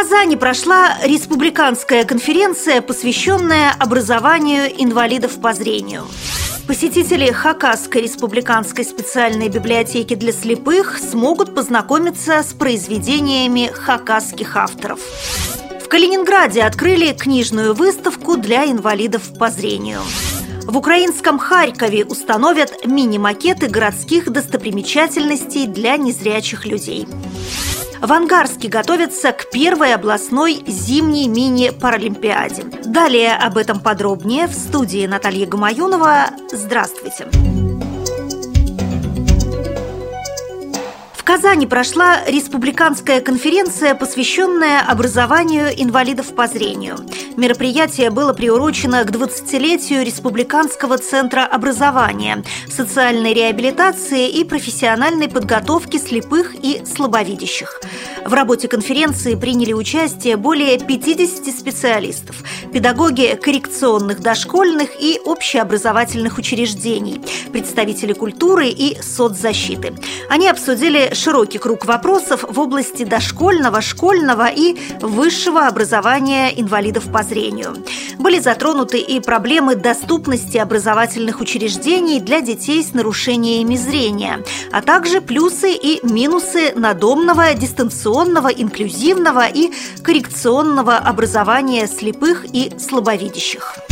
Казани прошла республиканская конференция, посвященная образованию инвалидов по зрению. Посетители Хакасской республиканской специальной библиотеки для слепых смогут познакомиться с произведениями хакасских авторов. В Калининграде открыли книжную выставку для инвалидов по зрению. В украинском Харькове установят мини-макеты городских достопримечательностей для незрячих людей. В Ангарске готовятся к первой областной зимней мини-паралимпиаде. Далее об этом подробнее в студии Наталья Гамаюнова. Здравствуйте! Здравствуйте! Казани прошла республиканская конференция, посвященная образованию инвалидов по зрению. Мероприятие было приурочено к 20-летию Республиканского центра образования, социальной реабилитации и профессиональной подготовки слепых и слабовидящих. В работе конференции приняли участие более 50 специалистов, педагоги коррекционных дошкольных и общеобразовательных учреждений, представители культуры и соцзащиты. Они обсудили широкий круг вопросов в области дошкольного, школьного и высшего образования инвалидов по зрению. Были затронуты и проблемы доступности образовательных учреждений для детей с нарушениями зрения, а также плюсы и минусы надомного, дистанционного, инклюзивного и коррекционного образования слепых и слабовидящих.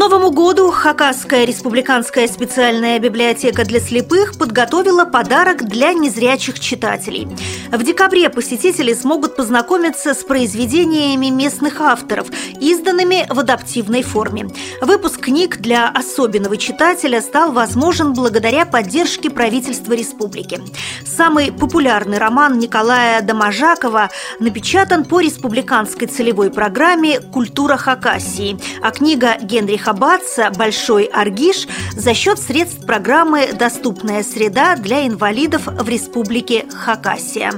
Новому году Хакасская республиканская специальная библиотека для слепых подготовила подарок для незрячих читателей. В декабре посетители смогут познакомиться с произведениями местных авторов, изданными в адаптивной форме. Выпуск книг для особенного читателя стал возможен благодаря поддержке правительства республики. Самый популярный роман Николая Доможакова напечатан по республиканской целевой программе «Культура Хакасии», а книга Генриха Хабаца «Большой Аргиш» за счет средств программы «Доступная среда для инвалидов в Республике Хакасия».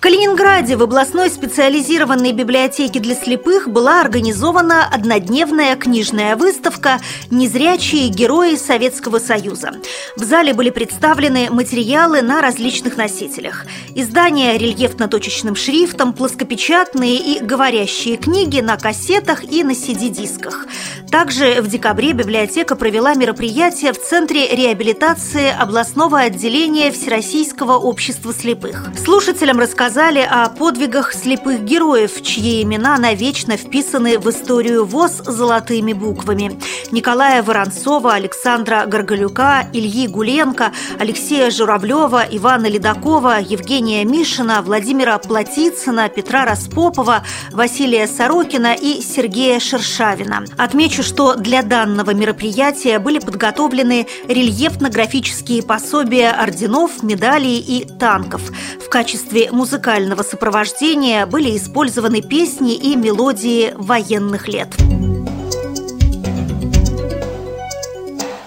Калининграде в областной специализированной библиотеке для слепых была организована однодневная книжная выставка «Незрячие герои Советского Союза». В зале были представлены материалы на различных носителях. Издания рельефно-точечным шрифтом, плоскопечатные и говорящие книги на кассетах и на CD-дисках. Также в декабре библиотека провела мероприятие в Центре реабилитации областного отделения Всероссийского общества слепых. Слушателям рассказали о подвигах слепых героев, чьи имена навечно вписаны в историю ВОЗ золотыми буквами. Николая Воронцова, Александра Горголюка, Ильи Гуленко, Алексея Журавлева, Ивана Ледакова, Евгения Мишина, Владимира Платицына, Петра Распопова, Василия Сорокина и Сергея Шершавина. Отмечу, что для данного мероприятия были подготовлены рельефно-графические пособия орденов, медалей и танков. В качестве музыкального сопровождения были использованы песни и мелодии военных лет.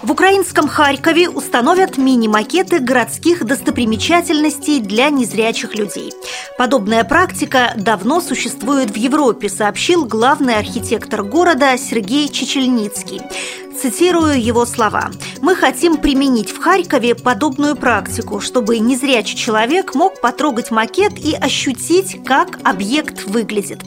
В украинском Харькове установят мини-макеты городских достопримечательностей для незрячих людей. Подобная практика давно существует в Европе, сообщил главный архитектор города Сергей Чечельницкий. Цитирую его слова. «Мы хотим применить в Харькове подобную практику, чтобы незрячий человек мог потрогать макет и ощутить, как объект выглядит.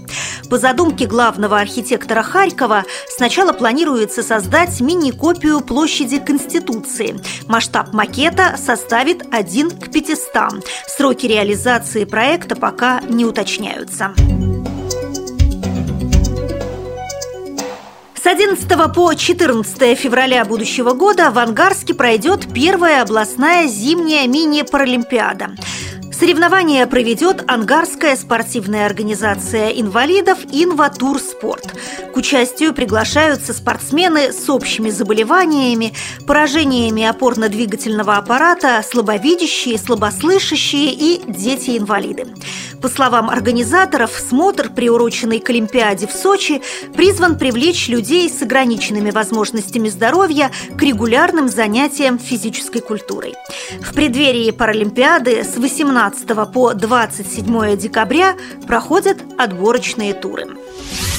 По задумке главного архитектора Харькова, сначала планируется создать мини-копию площади Конституции. Масштаб макета составит 1 к 500. Сроки реализации проекта пока не уточняются. 11 по 14 февраля будущего года в Ангарске пройдет первая областная зимняя мини-паралимпиада. Соревнования проведет Ангарская спортивная организация инвалидов «Инватур Спорт». К участию приглашаются спортсмены с общими заболеваниями, поражениями опорно-двигательного аппарата, слабовидящие, слабослышащие и дети-инвалиды. По словам организаторов, смотр, приуроченный к Олимпиаде в Сочи, призван привлечь людей с ограниченными возможностями здоровья к регулярным занятиям физической культурой. В преддверии Паралимпиады с 18 15 по 27 декабря проходят отборочные туры.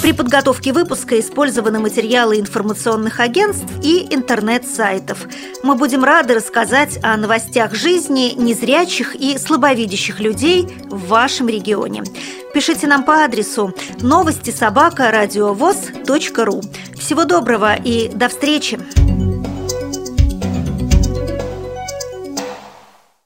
При подготовке выпуска использованы материалы информационных агентств и интернет-сайтов. Мы будем рады рассказать о новостях жизни незрячих и слабовидящих людей в вашем регионе. Пишите нам по адресу новости собака ру. Всего доброго и до встречи!